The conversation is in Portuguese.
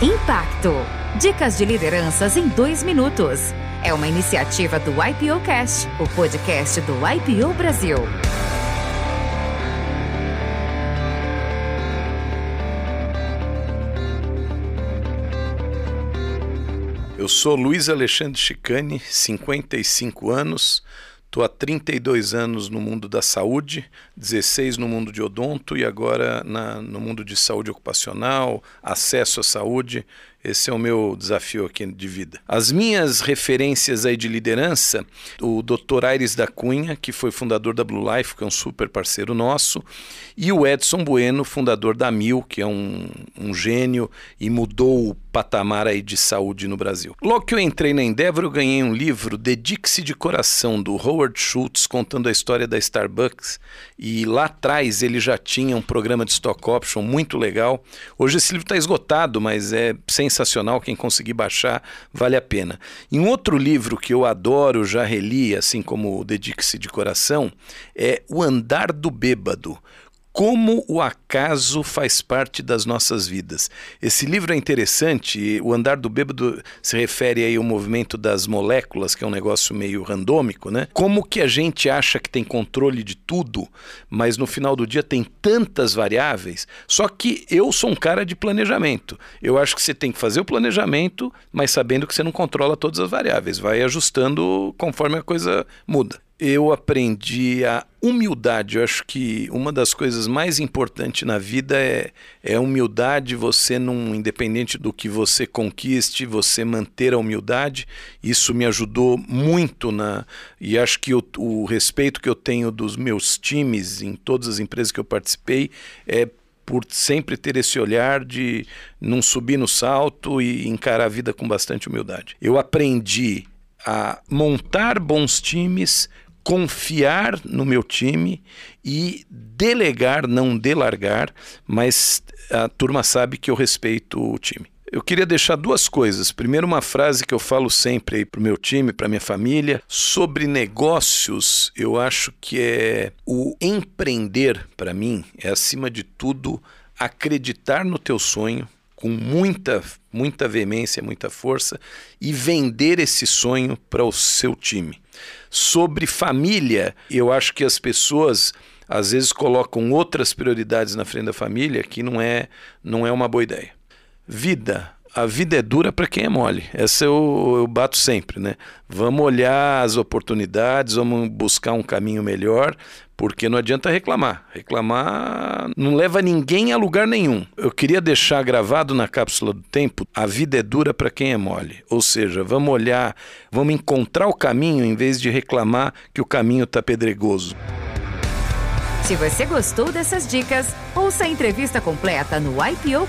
Impacto. Dicas de lideranças em dois minutos. É uma iniciativa do IPO Cast, o podcast do IPO Brasil. Eu sou Luiz Alexandre Chicane, 55 anos, Estou há 32 anos no mundo da saúde, 16 no mundo de odonto e agora na, no mundo de saúde ocupacional, acesso à saúde. Esse é o meu desafio aqui de vida. As minhas referências aí de liderança, o Dr. Aires da Cunha, que foi fundador da Blue Life, que é um super parceiro nosso, e o Edson Bueno, fundador da Mil, que é um, um gênio e mudou o patamar aí de saúde no Brasil. Logo que eu entrei na Endeavor, eu ganhei um livro, Dedique-se de Coração, do Howard Schultz, contando a história da Starbucks. E lá atrás ele já tinha um programa de stock option muito legal. Hoje esse livro está esgotado, mas é sensacional. Quem conseguir baixar, vale a pena. E um outro livro que eu adoro, já reli, assim como Dedique-se de Coração, é O Andar do Bêbado como o acaso faz parte das nossas vidas. Esse livro é interessante, o andar do bêbado se refere aí ao movimento das moléculas, que é um negócio meio randômico, né? Como que a gente acha que tem controle de tudo, mas no final do dia tem tantas variáveis. Só que eu sou um cara de planejamento. Eu acho que você tem que fazer o planejamento, mas sabendo que você não controla todas as variáveis, vai ajustando conforme a coisa muda eu aprendi a humildade. Eu acho que uma das coisas mais importantes na vida é, é humildade. Você, não, independente do que você conquiste, você manter a humildade. Isso me ajudou muito na. E acho que o, o respeito que eu tenho dos meus times em todas as empresas que eu participei é por sempre ter esse olhar de não subir no salto e encarar a vida com bastante humildade. Eu aprendi a montar bons times confiar no meu time e delegar, não delargar, mas a turma sabe que eu respeito o time. Eu queria deixar duas coisas. Primeiro, uma frase que eu falo sempre para o meu time, para minha família, sobre negócios. Eu acho que é o empreender, para mim, é acima de tudo acreditar no teu sonho com muita, muita veemência, muita força e vender esse sonho para o seu time. Sobre família, eu acho que as pessoas às vezes colocam outras prioridades na frente da família que não é, não é uma boa ideia. Vida. A vida é dura para quem é mole. Essa eu, eu bato sempre, né? Vamos olhar as oportunidades, vamos buscar um caminho melhor, porque não adianta reclamar. Reclamar não leva ninguém a lugar nenhum. Eu queria deixar gravado na cápsula do tempo: a vida é dura para quem é mole. Ou seja, vamos olhar, vamos encontrar o caminho em vez de reclamar que o caminho está pedregoso. Se você gostou dessas dicas, ouça a entrevista completa no IPO